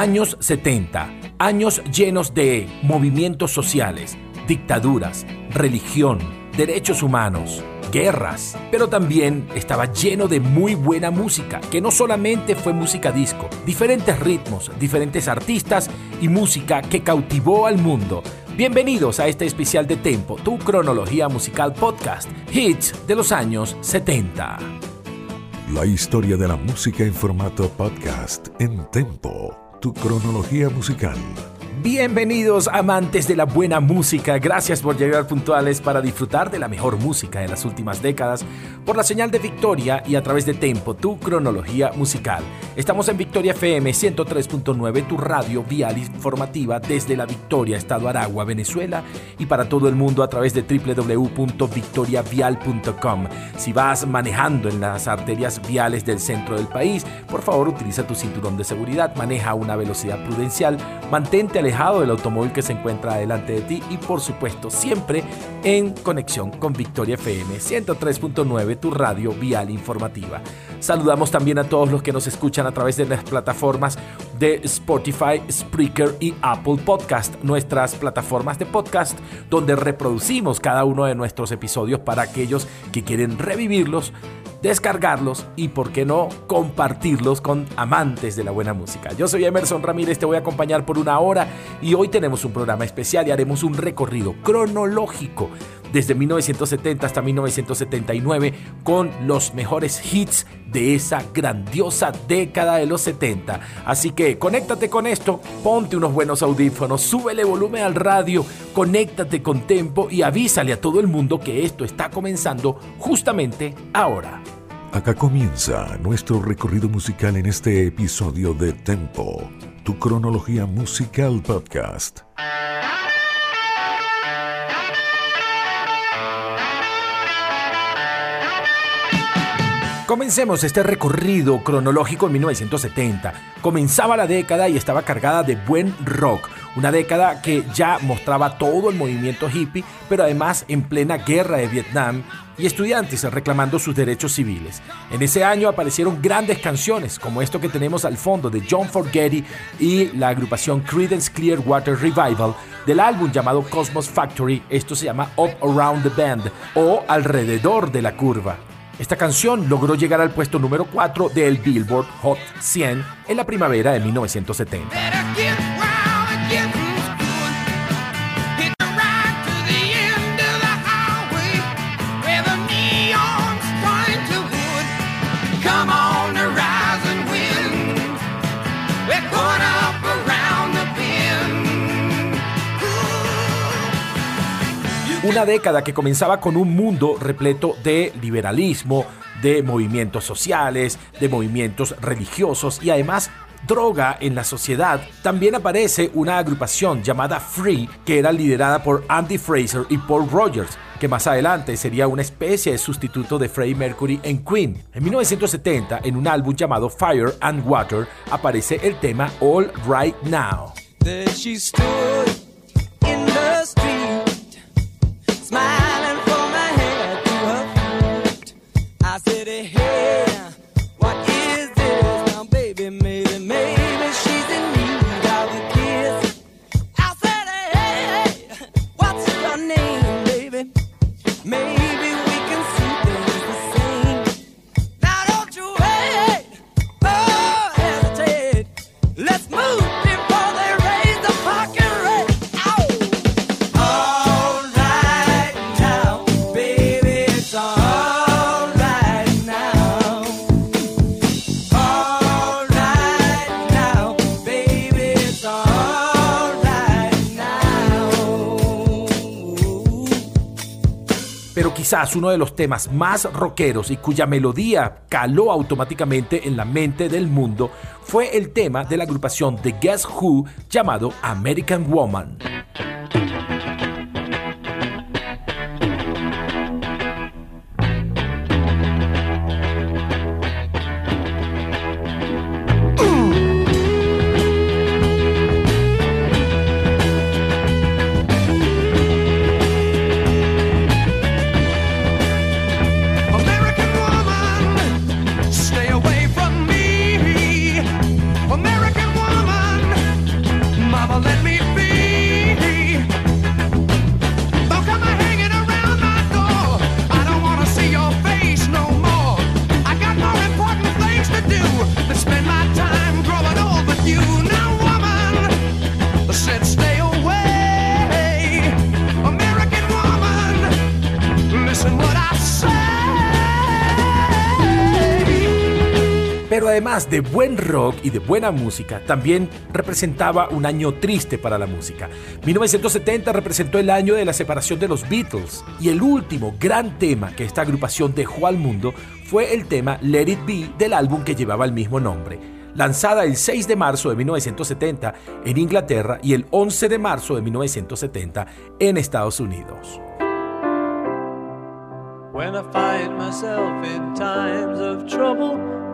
Años 70, años llenos de movimientos sociales, dictaduras, religión, derechos humanos, guerras, pero también estaba lleno de muy buena música, que no solamente fue música disco, diferentes ritmos, diferentes artistas y música que cautivó al mundo. Bienvenidos a este especial de Tempo, tu cronología musical podcast, hits de los años 70. La historia de la música en formato podcast en Tempo, tu cronología musical. Bienvenidos amantes de la buena música, gracias por llegar puntuales para disfrutar de la mejor música de las últimas décadas por la señal de Victoria y a través de Tempo, tu cronología musical. Estamos en Victoria FM 103.9, tu radio vial informativa desde la Victoria, Estado Aragua, Venezuela y para todo el mundo a través de www.victoriavial.com. Si vas manejando en las arterias viales del centro del país, por favor utiliza tu cinturón de seguridad, maneja a una velocidad prudencial, mantente al del automóvil que se encuentra delante de ti y por supuesto siempre en conexión con Victoria FM 103.9, tu radio vial informativa. Saludamos también a todos los que nos escuchan a través de las plataformas de Spotify, Spreaker y Apple Podcast, nuestras plataformas de podcast donde reproducimos cada uno de nuestros episodios para aquellos que quieren revivirlos descargarlos y, por qué no, compartirlos con amantes de la buena música. Yo soy Emerson Ramírez, te voy a acompañar por una hora y hoy tenemos un programa especial y haremos un recorrido cronológico desde 1970 hasta 1979 con los mejores hits de esa grandiosa década de los 70. Así que conéctate con esto, ponte unos buenos audífonos, súbele volumen al radio, conéctate con Tempo y avísale a todo el mundo que esto está comenzando justamente ahora. Acá comienza nuestro recorrido musical en este episodio de Tempo, tu cronología musical podcast. Comencemos este recorrido cronológico en 1970. Comenzaba la década y estaba cargada de buen rock, una década que ya mostraba todo el movimiento hippie, pero además en plena guerra de Vietnam y estudiantes reclamando sus derechos civiles. En ese año aparecieron grandes canciones como esto que tenemos al fondo de John Forgetty y la agrupación Creedence Clearwater Revival del álbum llamado Cosmos Factory, esto se llama Up Around the Bend o Alrededor de la Curva. Esta canción logró llegar al puesto número 4 del Billboard Hot 100 en la primavera de 1970. Una década que comenzaba con un mundo repleto de liberalismo, de movimientos sociales, de movimientos religiosos y además droga en la sociedad, también aparece una agrupación llamada Free que era liderada por Andy Fraser y Paul Rogers, que más adelante sería una especie de sustituto de Freddie Mercury en Queen. En 1970, en un álbum llamado Fire and Water, aparece el tema All Right Now. smiling from her head to her feet, I said, hey. Uno de los temas más rockeros y cuya melodía caló automáticamente en la mente del mundo fue el tema de la agrupación The Guess Who llamado American Woman. De buen rock y de buena música, también representaba un año triste para la música. 1970 representó el año de la separación de los Beatles y el último gran tema que esta agrupación dejó al mundo fue el tema Let It Be del álbum que llevaba el mismo nombre lanzada el 6 de marzo de 1970 en Inglaterra y el 11 de marzo de 1970 en Estados Unidos.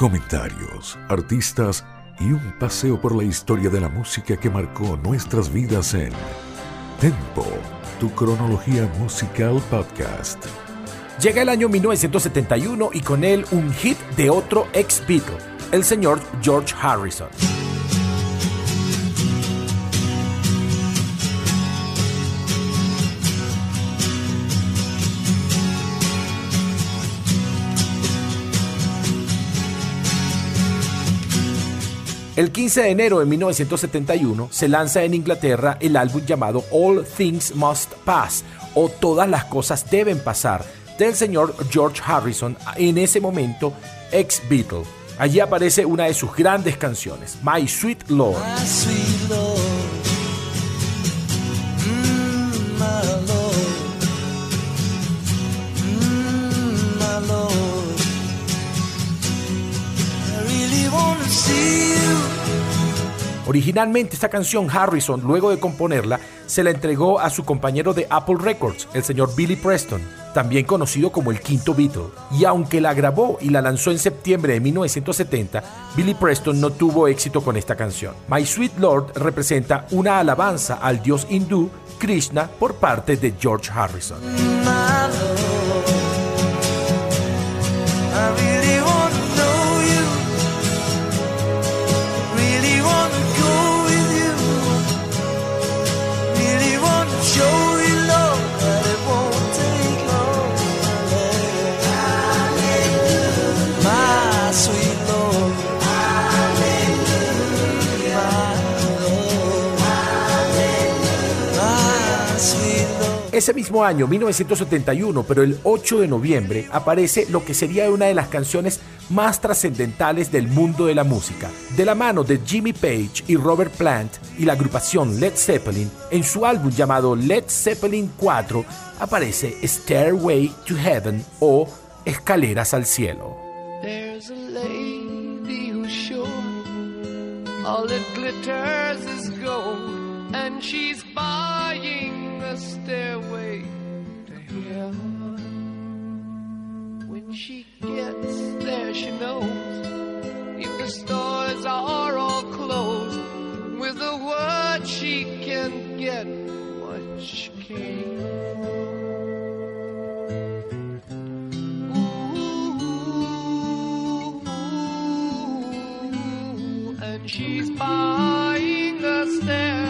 Comentarios, artistas y un paseo por la historia de la música que marcó nuestras vidas en Tempo, tu cronología musical podcast. Llega el año 1971 y con él un hit de otro ex Beatle, el señor George Harrison. El 15 de enero de 1971 se lanza en Inglaterra el álbum llamado All Things Must Pass o Todas las cosas deben pasar del señor George Harrison, en ese momento ex Beatle. Allí aparece una de sus grandes canciones, My Sweet Lord. Originalmente esta canción Harrison, luego de componerla, se la entregó a su compañero de Apple Records, el señor Billy Preston, también conocido como el quinto Beatle. Y aunque la grabó y la lanzó en septiembre de 1970, Billy Preston no tuvo éxito con esta canción. My Sweet Lord representa una alabanza al dios hindú Krishna por parte de George Harrison. Ese mismo año, 1971, pero el 8 de noviembre, aparece lo que sería una de las canciones más trascendentales del mundo de la música. De la mano de Jimmy Page y Robert Plant y la agrupación Led Zeppelin, en su álbum llamado Led Zeppelin 4 aparece Stairway to Heaven o Escaleras al Cielo. A stairway to heaven. When she gets there, she knows if the stores are all closed, with a word she can get what she came and she's buying a stairway.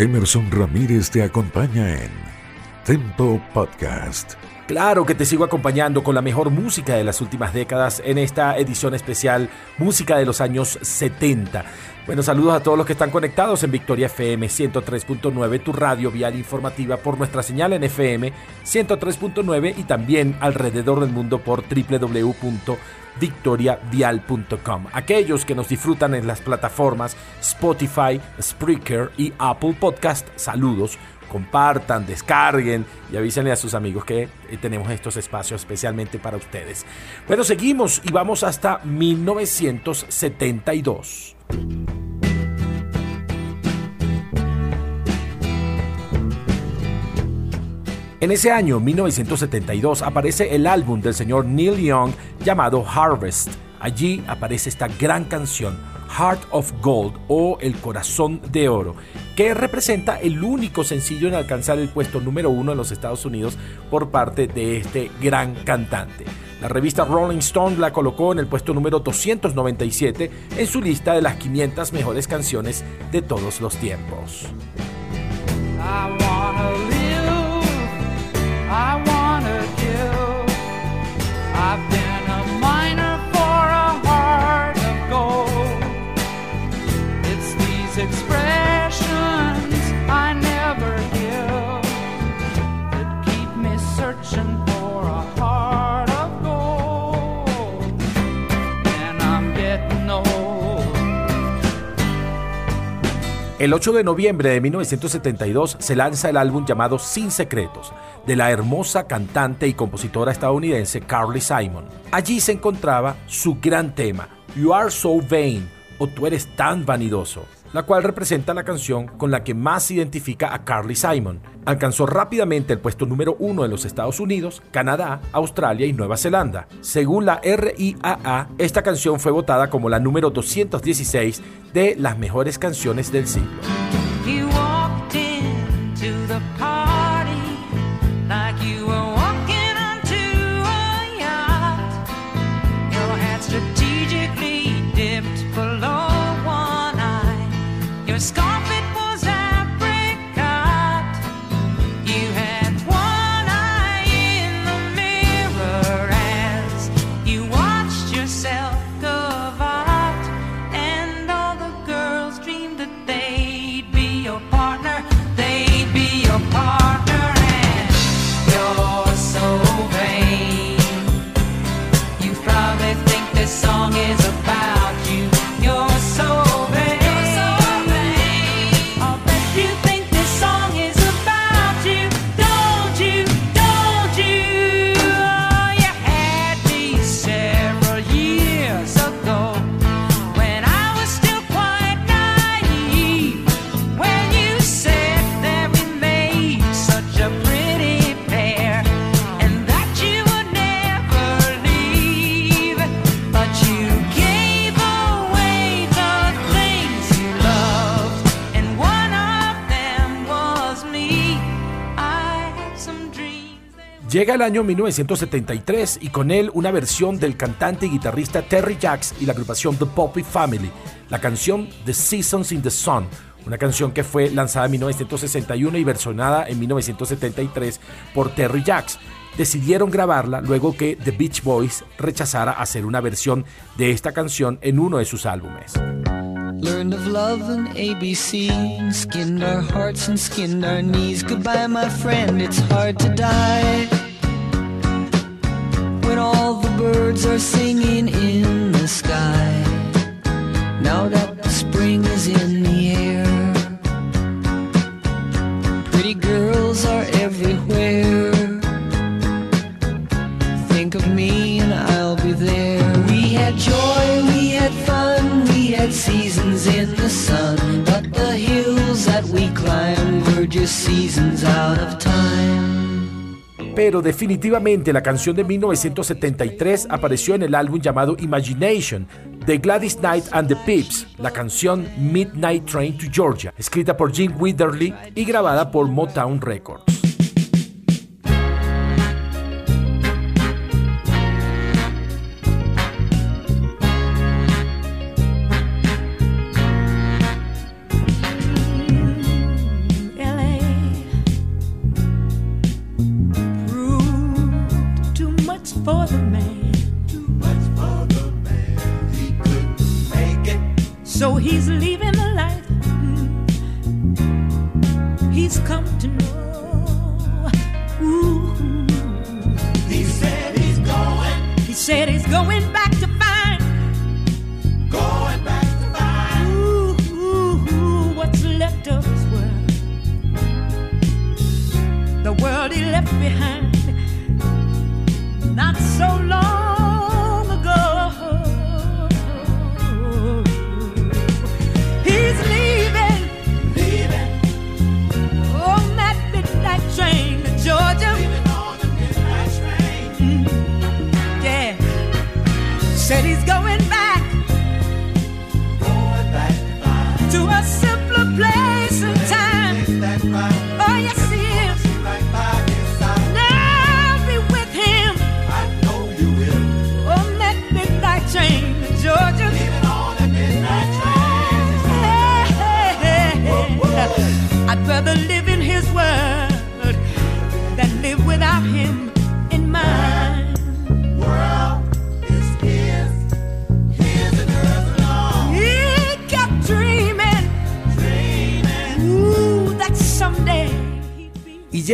Emerson Ramírez te acompaña en Tempo Podcast. Claro que te sigo acompañando con la mejor música de las últimas décadas en esta edición especial Música de los años 70. Bueno, saludos a todos los que están conectados en Victoria FM 103.9, tu radio vial informativa por nuestra señal en FM 103.9 y también alrededor del mundo por www www.victoriavial.com. Aquellos que nos disfrutan en las plataformas Spotify, Spreaker y Apple Podcast, saludos compartan, descarguen y avísenle a sus amigos que eh, tenemos estos espacios especialmente para ustedes. Bueno, seguimos y vamos hasta 1972. En ese año, 1972, aparece el álbum del señor Neil Young llamado Harvest. Allí aparece esta gran canción, Heart of Gold o El Corazón de Oro, que representa el único sencillo en alcanzar el puesto número uno en los Estados Unidos por parte de este gran cantante. La revista Rolling Stone la colocó en el puesto número 297 en su lista de las 500 mejores canciones de todos los tiempos. I wanna do. I've been a miner for a heart of gold. It's these. El 8 de noviembre de 1972 se lanza el álbum llamado Sin Secretos, de la hermosa cantante y compositora estadounidense Carly Simon. Allí se encontraba su gran tema, You Are So Vain, o Tú eres tan vanidoso, la cual representa la canción con la que más identifica a Carly Simon. Alcanzó rápidamente el puesto número uno en los Estados Unidos, Canadá, Australia y Nueva Zelanda. Según la RIAA, esta canción fue votada como la número 216 de las mejores canciones del siglo. Llega el año 1973 y con él una versión del cantante y guitarrista Terry Jacks y la agrupación The Poppy Family, la canción The Seasons in the Sun, una canción que fue lanzada en 1961 y versionada en 1973 por Terry Jacks. Decidieron grabarla luego que The Beach Boys rechazara hacer una versión de esta canción en uno de sus álbumes. Learned of love and ABC, skinned our hearts and skinned our knees. Goodbye, my friend, it's hard to die. When all the birds are singing in the sky. Now that spring is in the air, pretty girls are everywhere. Pero definitivamente la canción de 1973 apareció en el álbum llamado Imagination de Gladys Knight and the Pips, la canción Midnight Train to Georgia, escrita por Jim Witherly y grabada por Motown Records.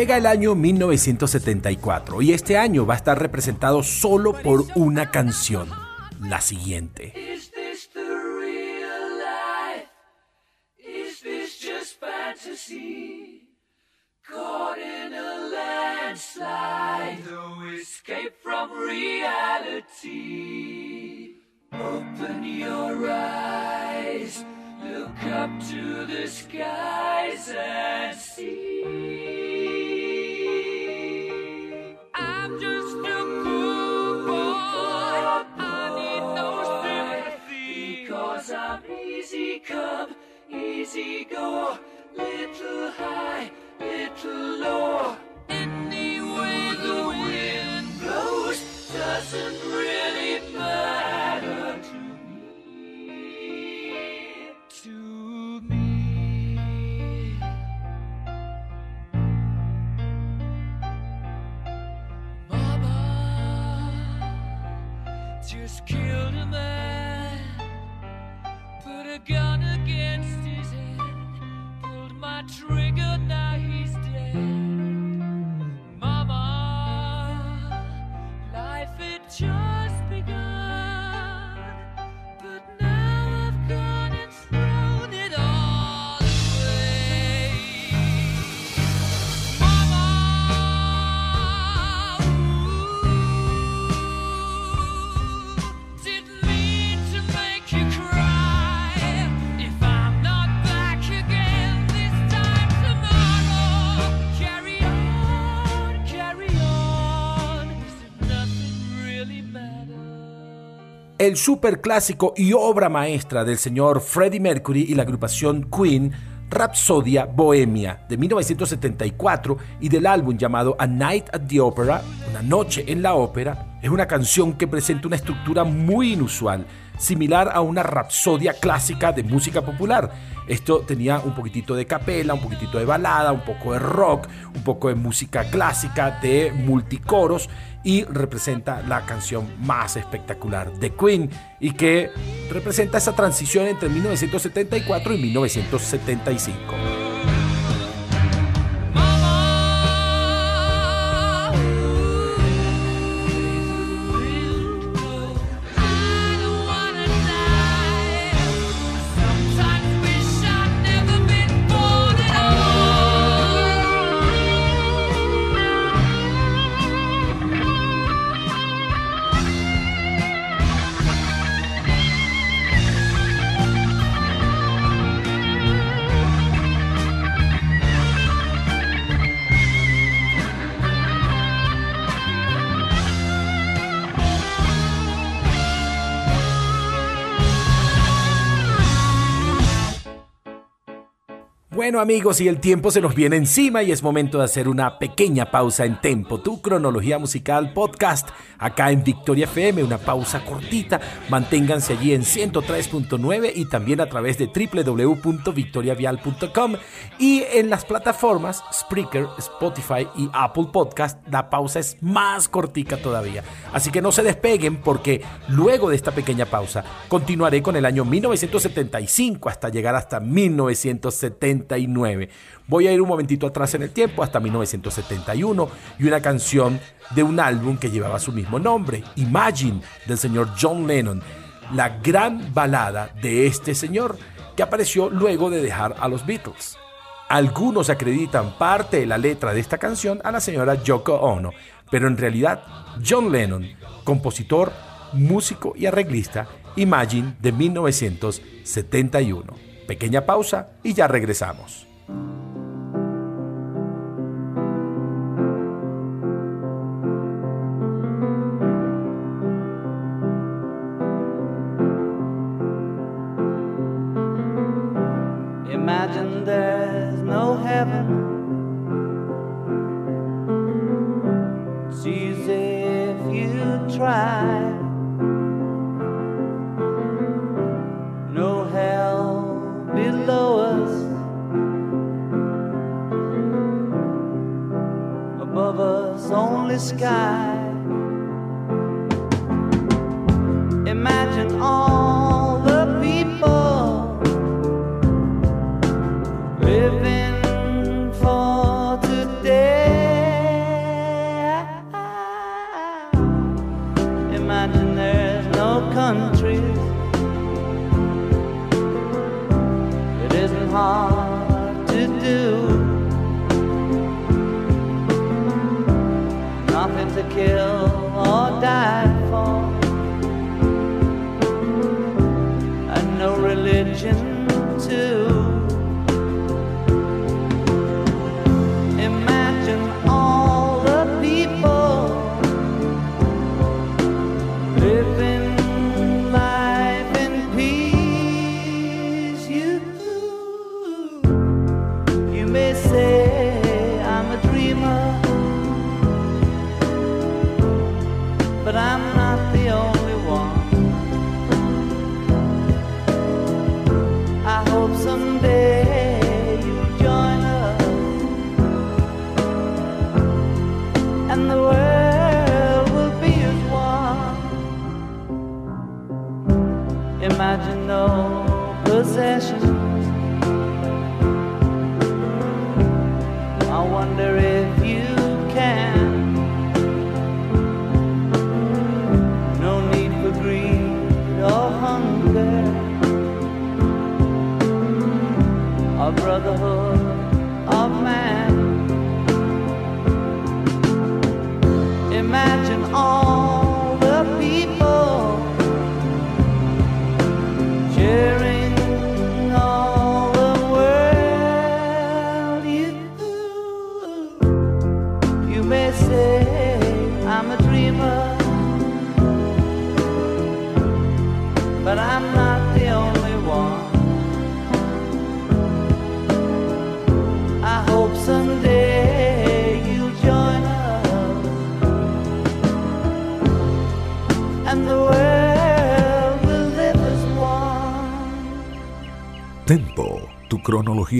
Llega el año 1974 y este año va a estar representado solo por una canción, la siguiente. Open your eyes, look up to the skies and see. Come, easy go. Little high, El superclásico y obra maestra del señor Freddie Mercury y la agrupación Queen, Rhapsodia Bohemia, de 1974 y del álbum llamado A Night at the Opera, Una Noche en la Ópera, es una canción que presenta una estructura muy inusual, similar a una rapsodia clásica de música popular. Esto tenía un poquitito de capela, un poquitito de balada, un poco de rock, un poco de música clásica, de multicoros y representa la canción más espectacular de Queen y que representa esa transición entre 1974 y 1975. Bueno amigos, y el tiempo se nos viene encima y es momento de hacer una pequeña pausa en Tempo, tu cronología musical podcast, acá en Victoria FM, una pausa cortita, manténganse allí en 103.9 y también a través de www.victoriavial.com y en las plataformas Spreaker, Spotify y Apple Podcast, la pausa es más cortica todavía. Así que no se despeguen porque luego de esta pequeña pausa continuaré con el año 1975 hasta llegar hasta 1975 1969. Voy a ir un momentito atrás en el tiempo, hasta 1971, y una canción de un álbum que llevaba su mismo nombre, Imagine, del señor John Lennon, la gran balada de este señor, que apareció luego de dejar a los Beatles. Algunos acreditan parte de la letra de esta canción a la señora Yoko Ono, pero en realidad John Lennon, compositor, músico y arreglista, Imagine de 1971. Pequeña pausa y ya regresamos. Imagine there's no heaven. It's if you try. the sky.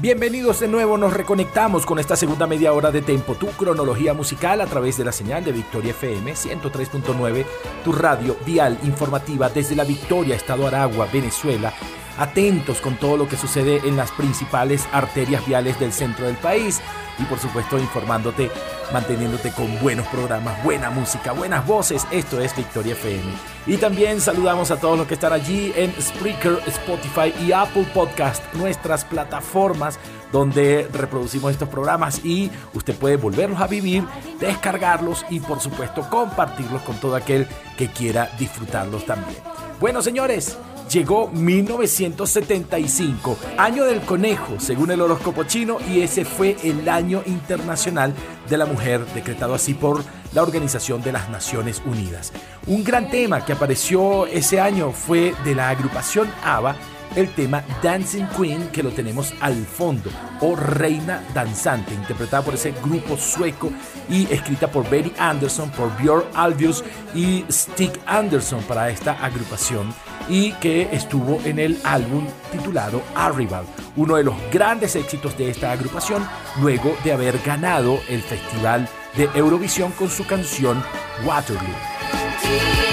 Bienvenidos de nuevo, nos reconectamos con esta segunda media hora de Tempo, tu cronología musical a través de la señal de Victoria FM 103.9, tu radio vial informativa desde la Victoria, Estado Aragua, Venezuela. Atentos con todo lo que sucede en las principales arterias viales del centro del país y por supuesto informándote, manteniéndote con buenos programas, buena música, buenas voces. Esto es Victoria FM. Y también saludamos a todos los que están allí en Spreaker, Spotify y Apple Podcast, nuestras plataformas donde reproducimos estos programas y usted puede volverlos a vivir, descargarlos y por supuesto compartirlos con todo aquel que quiera disfrutarlos también. Bueno, señores, llegó 1975, año del conejo, según el horóscopo chino, y ese fue el año internacional de la mujer, decretado así por la Organización de las Naciones Unidas. Un gran tema que apareció ese año fue de la agrupación ABBA el tema Dancing Queen que lo tenemos al fondo o Reina Danzante, interpretada por ese grupo sueco y escrita por Betty Anderson, por Björn Alvius y Stig Anderson para esta agrupación y que estuvo en el álbum titulado Arrival, uno de los grandes éxitos de esta agrupación luego de haber ganado el Festival de Eurovisión con su canción Waterloo.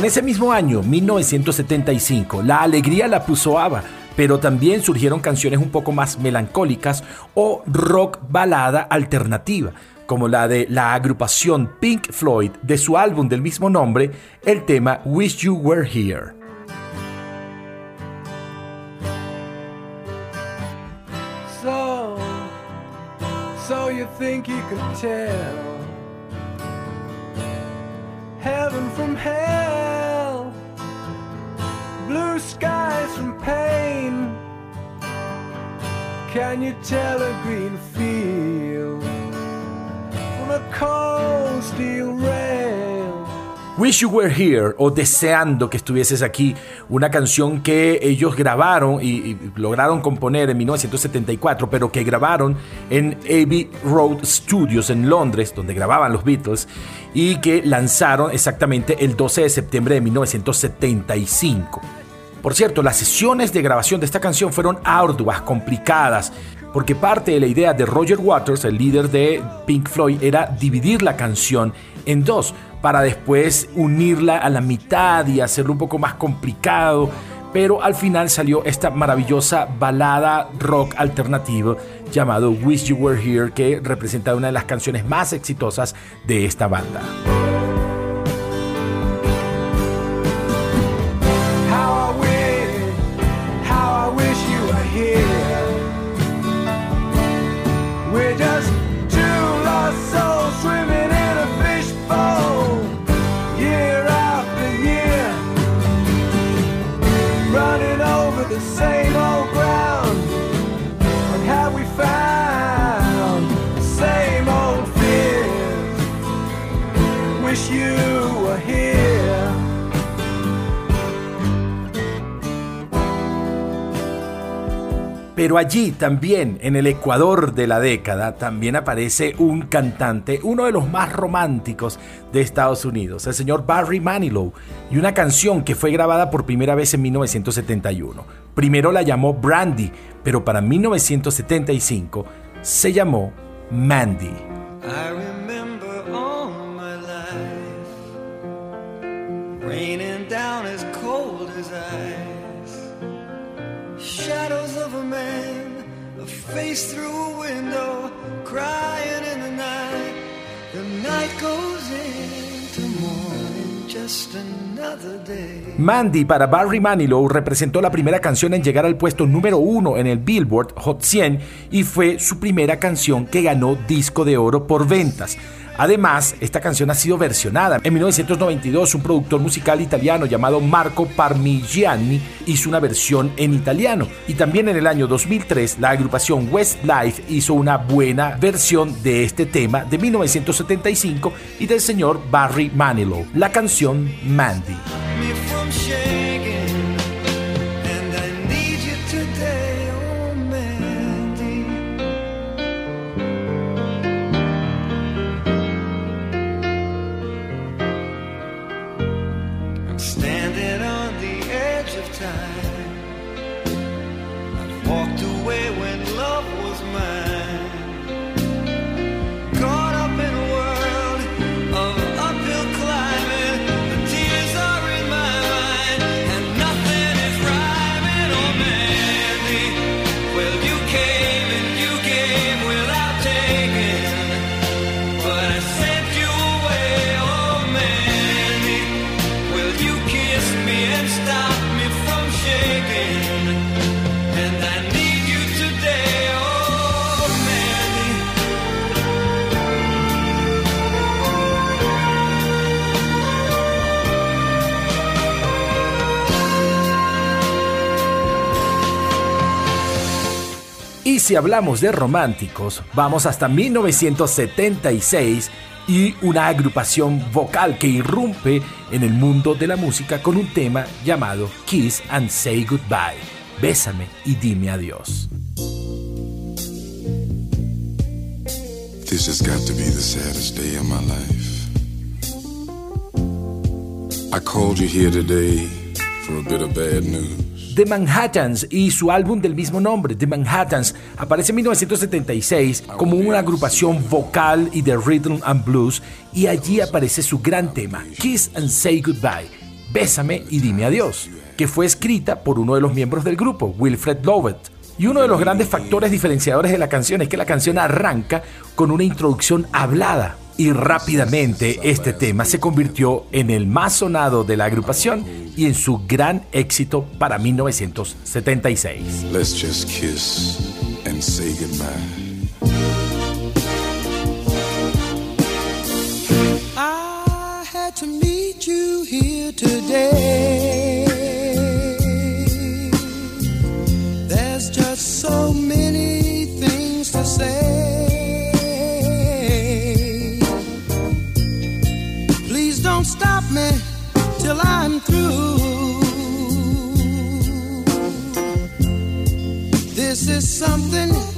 En ese mismo año, 1975, la alegría la puso ABBA, pero también surgieron canciones un poco más melancólicas o rock balada alternativa, como la de la agrupación Pink Floyd de su álbum del mismo nombre, el tema Wish You Were Here. So, so you think you could tell heaven from hell, blue skies from pain? Can you tell a green field from a cold steel rail? Wish You Were Here o Deseando que estuvieses aquí, una canción que ellos grabaron y, lograron componer en 1974, pero que grabaron en Abbey Road Studios en Londres, donde grababan los Beatles, y que lanzaron exactamente el 12 de septiembre de 1975. Por cierto, las sesiones de grabación de esta canción fueron arduas, complicadas, porque parte de la idea de Roger Waters, el líder de Pink Floyd, era dividir la canción en dos, para después unirla a la mitad y hacerlo un poco más complicado. Pero al final salió esta maravillosa balada rock alternativa llamado Wish You Were Here, que representa una de las canciones más exitosas de esta banda. Pero allí también, en el Ecuador de la década, también aparece un cantante, uno de los más románticos de Estados Unidos, el señor Barry Manilow, y una canción que fue grabada por primera vez en 1971. Primero la llamó Brandy, pero para 1975 se llamó Mandy. Mandy para Barry Manilow representó la primera canción en llegar al puesto número uno en el Billboard Hot 100 y fue su primera canción que ganó disco de oro por ventas. Además, esta canción ha sido versionada. En 1992, un productor musical italiano llamado Marco Parmigiani hizo una versión en italiano. Y también en el año 2003, la agrupación Westlife hizo una buena versión de este tema de 1975 y del señor Barry Manilow, la canción Mandy. Si hablamos de románticos, vamos hasta 1976 y una agrupación vocal que irrumpe en el mundo de la música con un tema llamado Kiss and Say Goodbye. Bésame y dime adiós. This has got to be the saddest day of my life. I called you here today for a bit of bad news. The Manhattans y su álbum del mismo nombre, The Manhattans, aparece en 1976 como una agrupación vocal y de rhythm and blues y allí aparece su gran tema, Kiss and Say Goodbye, Bésame y dime adiós, que fue escrita por uno de los miembros del grupo, Wilfred Lovett. Y uno de los grandes factores diferenciadores de la canción es que la canción arranca con una introducción hablada. Y rápidamente este tema se convirtió en el más sonado de la agrupación y en su gran éxito para 1976. Let's just kiss and say goodbye. I had to meet you here today. This is something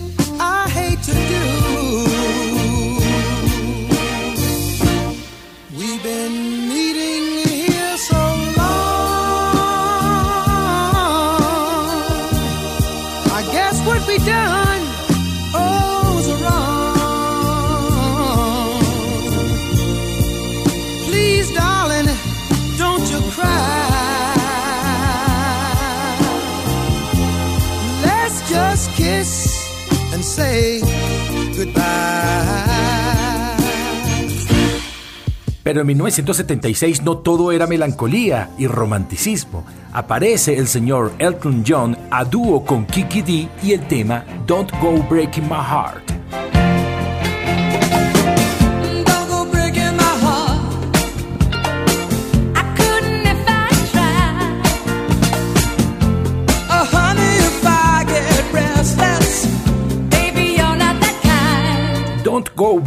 Pero en 1976 no todo era melancolía y romanticismo. Aparece el señor Elton John a dúo con Kiki D y el tema Don't Go Breaking My Heart.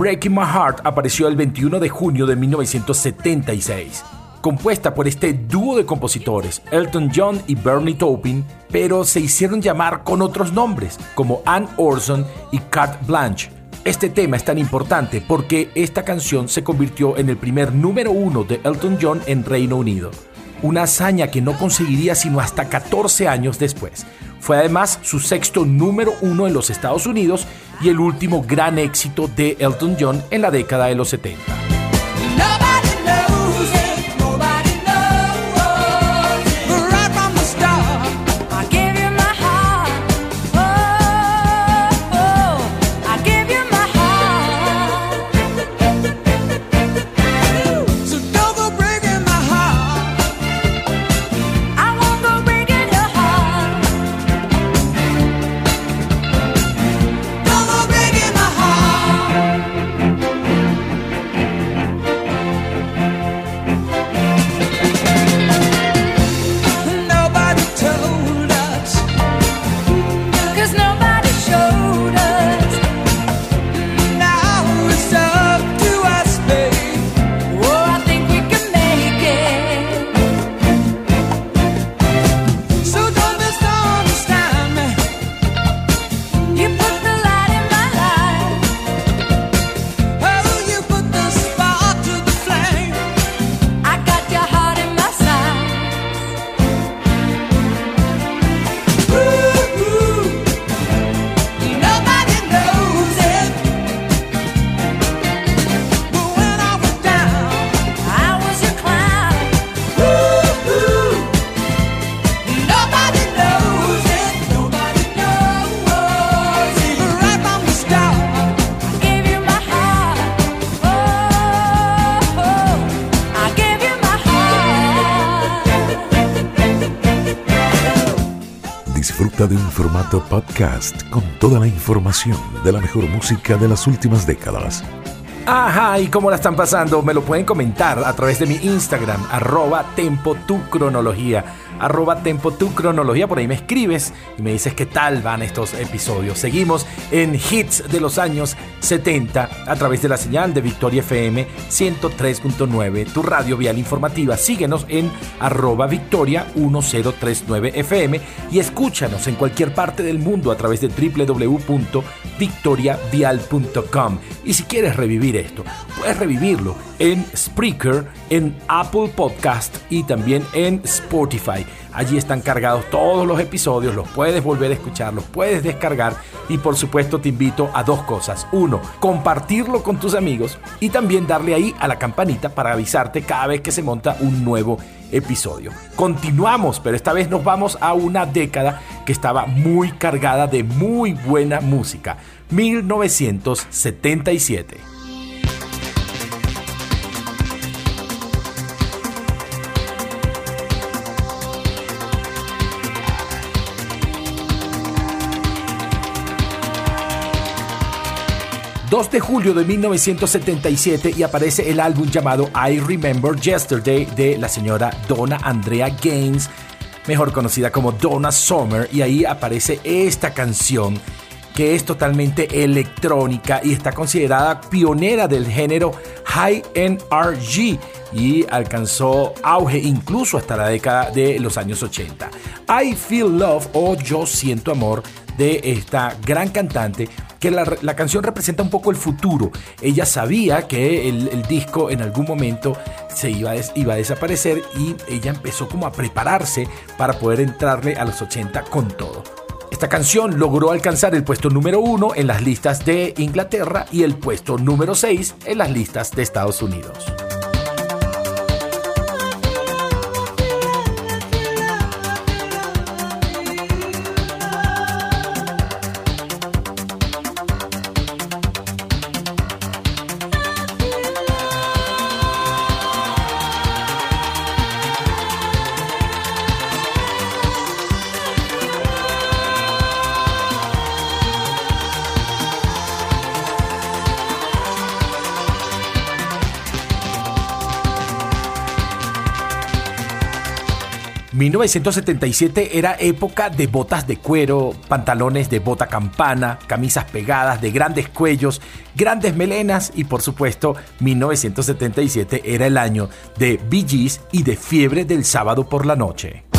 Breaking My Heart apareció el 21 de junio de 1976. Compuesta por este dúo de compositores, Elton John y Bernie Taupin, pero se hicieron llamar con otros nombres, como Ann Orson y Carte Blanche. Este tema es tan importante porque esta canción se convirtió en el primer número uno de Elton John en Reino Unido, una hazaña que no conseguiría sino hasta 14 años después. Fue además su sexto número uno en los Estados Unidos y el último gran éxito de Elton John en la década de los 70. Un formato podcast con toda la información de la mejor música de las últimas décadas. Ajá, ¿y cómo la están pasando? Me lo pueden comentar a través de mi Instagram, arroba tempo tu cronología arroba tempo. Por ahí me escribes y me dices qué tal van estos episodios. Seguimos en hits de los años 70 a través de la señal de Victoria FM 103.9, tu radio vial informativa. Síguenos en arroba victoria 1039 FM y escúchanos en cualquier parte del mundo a través de www.victoriavial.com. Y si quieres revivir esto, puedes revivirlo en Spreaker, en Apple Podcast y también en Spotify. Allí están cargados todos los episodios, los puedes volver a escuchar, los puedes descargar y por supuesto te invito a dos cosas. Uno, compartirlo con tus amigos y también darle ahí a la campanita para avisarte cada vez que se monta un nuevo episodio. Continuamos, pero esta vez nos vamos a una década que estaba muy cargada de muy buena música. 1977. 2 de julio de 1977 y aparece el álbum llamado I Remember Yesterday de la señora Donna Andrea Gaines, mejor conocida como Donna Summer, y ahí aparece esta canción que es totalmente electrónica y está considerada pionera del género High NRG y alcanzó auge incluso hasta la década de los años 80. I Feel Love o Yo Siento Amor de esta gran cantante que la, canción representa un poco el futuro. Ella sabía que el, disco en algún momento se iba a, iba a desaparecer y ella empezó como a prepararse para poder entrarle a los 80 con todo. Esta canción logró alcanzar el puesto número uno en las listas de Inglaterra y el puesto número 6 en las listas de Estados Unidos. 1977 era época de botas de cuero, pantalones de bota campana, camisas pegadas de grandes cuellos, grandes melenas y por supuesto 1977 era el año de Bee y de fiebre del sábado por la noche.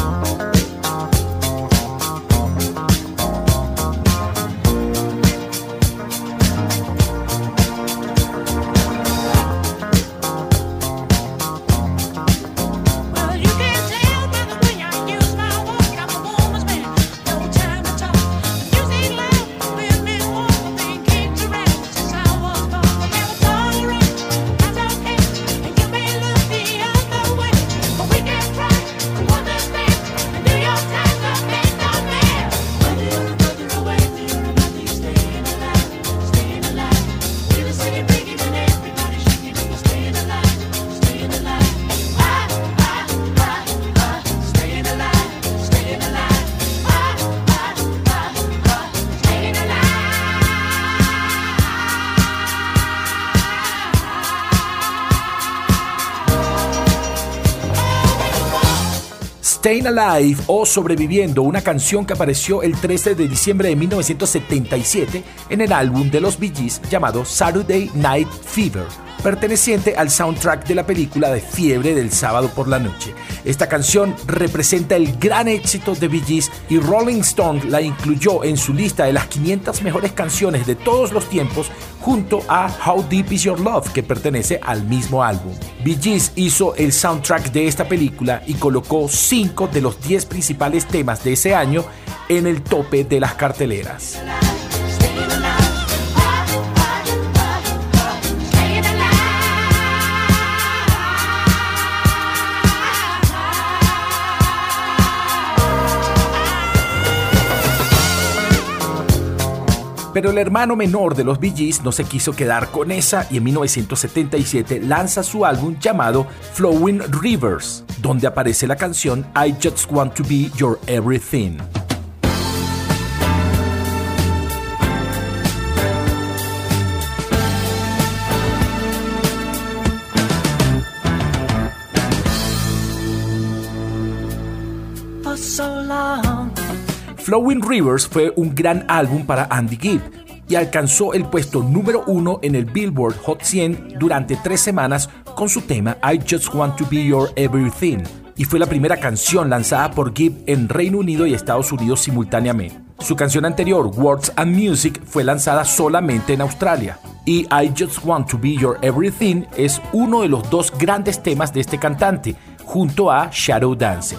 Alive o Sobreviviendo, una canción que apareció el 13 de diciembre de 1977 en el álbum de los Bee Gees llamado Saturday Night Fever perteneciente al soundtrack de la película de Fiebre del sábado por la noche. Esta canción representa el gran éxito de Bee Gees y Rolling Stone la incluyó en su lista de las 500 mejores canciones de todos los tiempos junto a How Deep Is Your Love que pertenece al mismo álbum. Bee Gees hizo el soundtrack de esta película y colocó 5 de los 10 principales temas de ese año en el tope de las carteleras. Pero el hermano menor de los Bee no se quiso quedar con esa y en 1977 lanza su álbum llamado Flowing Rivers, donde aparece la canción I Just Want to Be Your Everything. Flowing Rivers fue un gran álbum para Andy Gibb y alcanzó el puesto número uno en el Billboard Hot 100 durante tres semanas con su tema I Just Want to Be Your Everything y fue la primera canción lanzada por Gibb en Reino Unido y Estados Unidos simultáneamente. Su canción anterior, Words and Music, fue lanzada solamente en Australia. Y I Just Want to Be Your Everything es uno de los dos grandes temas de este cantante, junto a Shadow Dancing.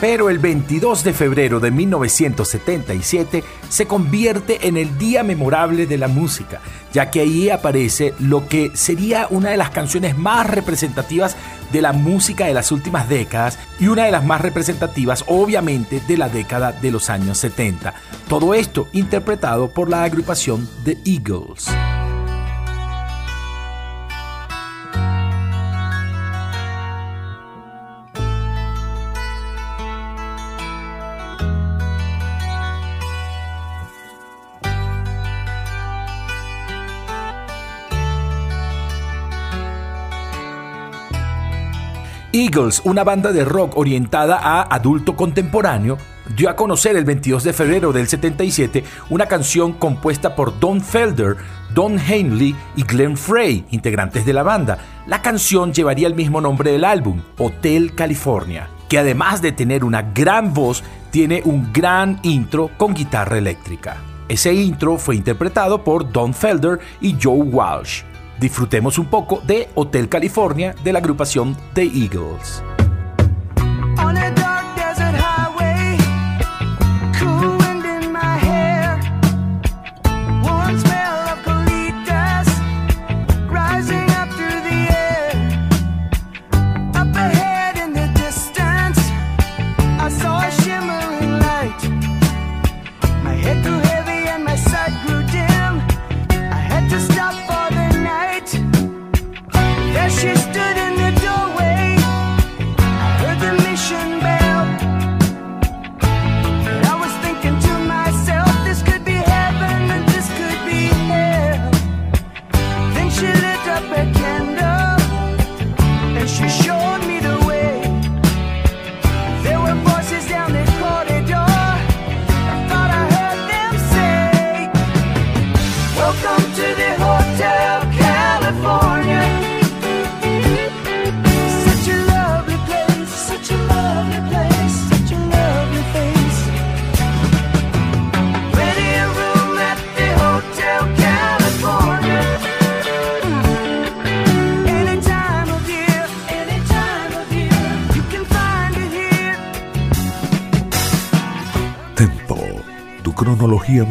Pero el 22 de febrero de 1977 se convierte en el día memorable de la música, ya que ahí aparece lo que sería una de las canciones más representativas de la música de las últimas décadas y una de las más representativas obviamente de la década de los años 70. Todo esto interpretado por la agrupación The Eagles. Eagles, una banda de rock orientada a adulto contemporáneo, dio a conocer el 22 de febrero del 77 una canción compuesta por Don Felder, Don Henley y Glenn Frey, integrantes de la banda. La canción llevaría el mismo nombre del álbum, Hotel California, que además de tener una gran voz, tiene un gran intro con guitarra eléctrica. Ese intro fue interpretado por Don Felder y Joe Walsh. Disfrutemos un poco de Hotel California de la agrupación The Eagles.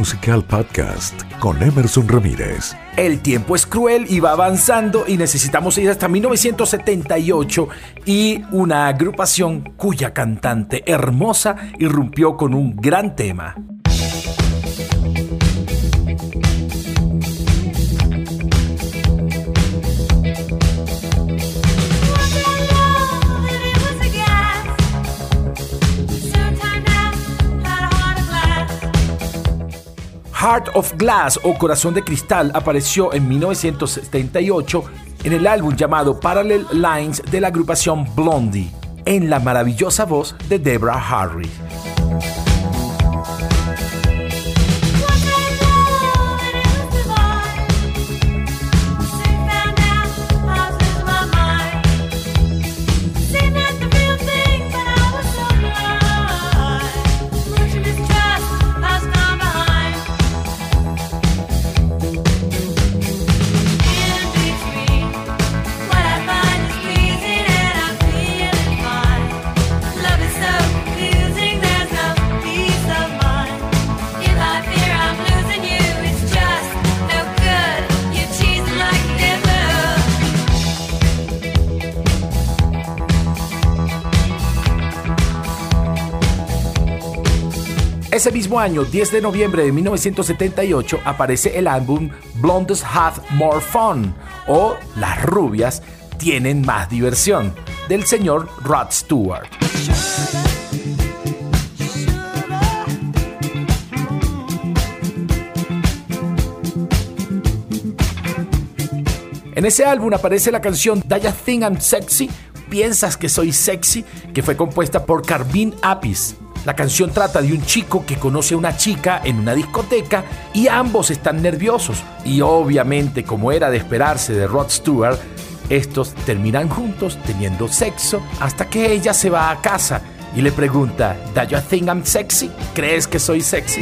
Musical podcast con Emerson Ramírez. El tiempo es cruel y va avanzando y necesitamos ir hasta 1978 y una agrupación cuya cantante hermosa irrumpió con un gran tema. Heart of Glass o Corazón de Cristal apareció en 1978 en el álbum llamado Parallel Lines de la agrupación Blondie, en la maravillosa voz de Deborah Harry. Ese mismo año, 10 de noviembre de 1978, aparece el álbum Blondes Have More Fun o Las rubias tienen más diversión del señor Rod Stewart. En ese álbum aparece la canción Do You Think I'm Sexy? ¿Piensas que soy sexy? que fue compuesta por Carvin Apis. La canción trata de un chico que conoce a una chica en una discoteca y ambos están nerviosos. Y obviamente, como era de esperarse de Rod Stewart, estos terminan juntos teniendo sexo hasta que ella se va a casa y le pregunta, ¿Do you think I'm sexy? ¿Crees que soy sexy?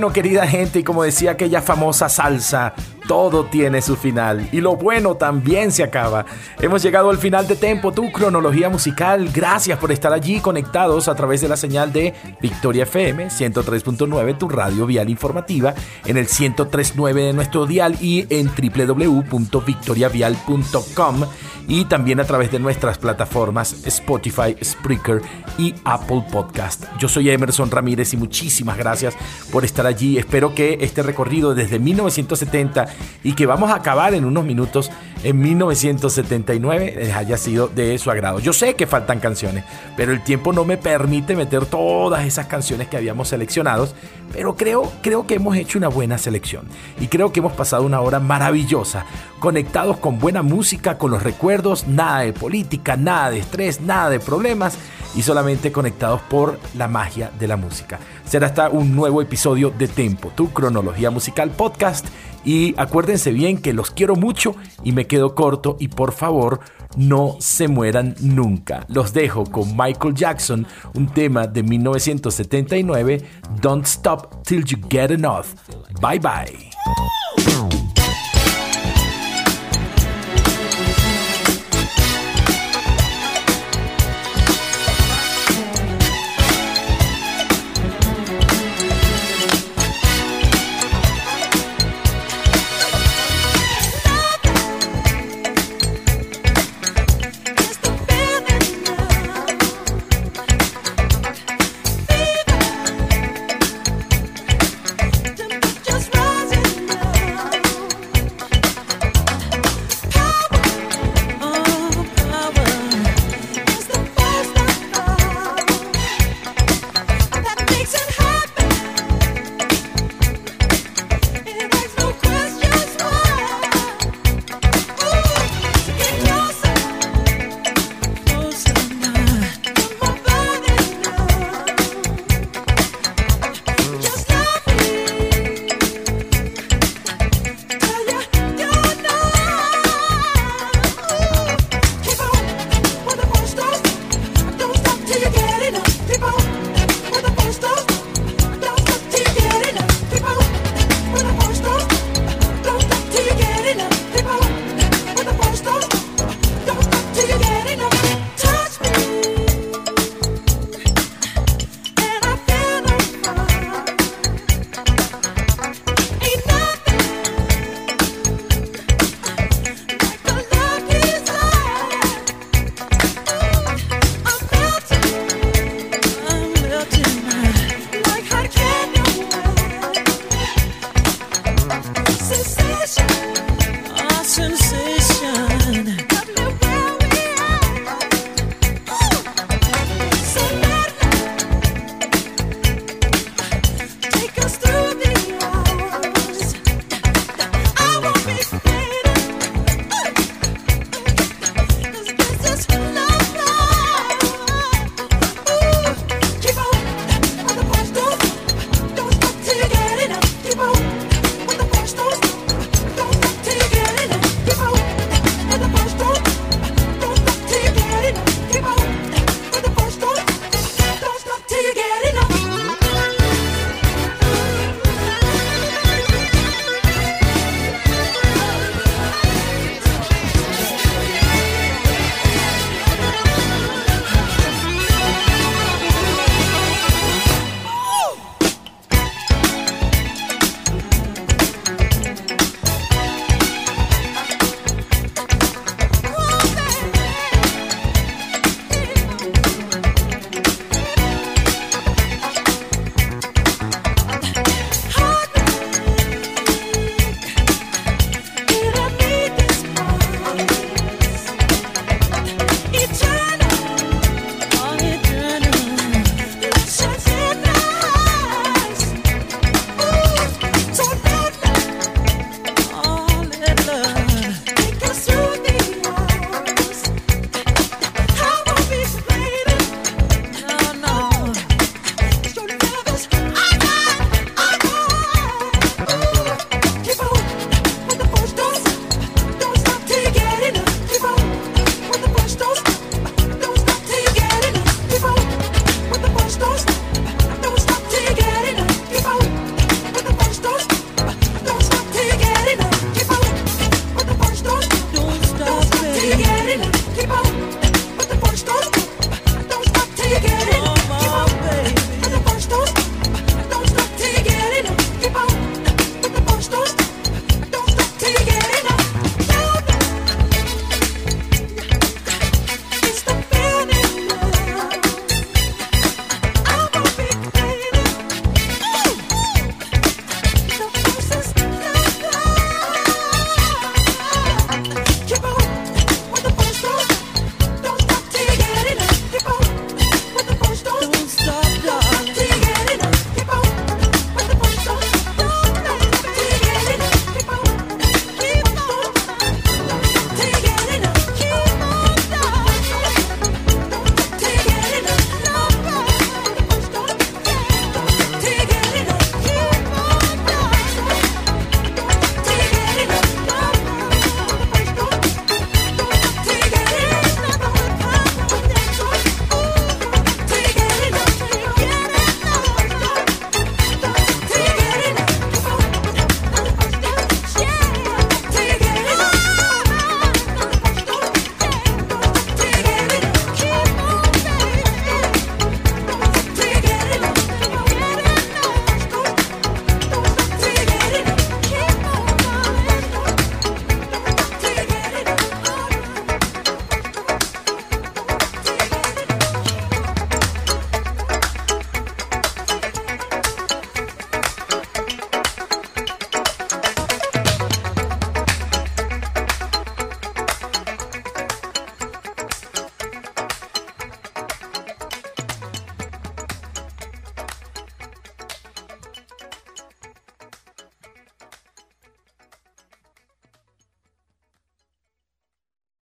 Bueno, querida gente, y como decía aquella famosa salsa, todo tiene su final y lo bueno también se acaba. Hemos llegado al final de Tempo, tu cronología musical. Gracias por estar allí conectados a través de la señal de Victoria FM 103.9, tu radio vial informativa, en el 103.9 de nuestro dial y en www.victoriavial.com y también a través de nuestras plataformas Spotify, Spreaker y Apple Podcast. Yo soy Emerson Ramírez y muchísimas gracias por estar allí. Espero que este recorrido desde 1970 y que vamos a acabar en unos minutos en 1979 les haya sido de su agrado. Yo sé que faltan canciones, pero el tiempo no me permite meter todas esas canciones que habíamos seleccionado, pero creo, creo que hemos hecho una buena selección y creo que hemos pasado una hora maravillosa, conectados con buena música, con los recuerdos nada de política, nada de estrés, nada de problemas y solamente conectados por la magia de la música. Será hasta un nuevo episodio de Tempo, tu cronología musical podcast. Y acuérdense bien que los quiero mucho y me quedo corto y por favor no se mueran nunca. Los dejo con Michael Jackson, un tema de 1979, Don't Stop Till You Get Enough. Bye bye.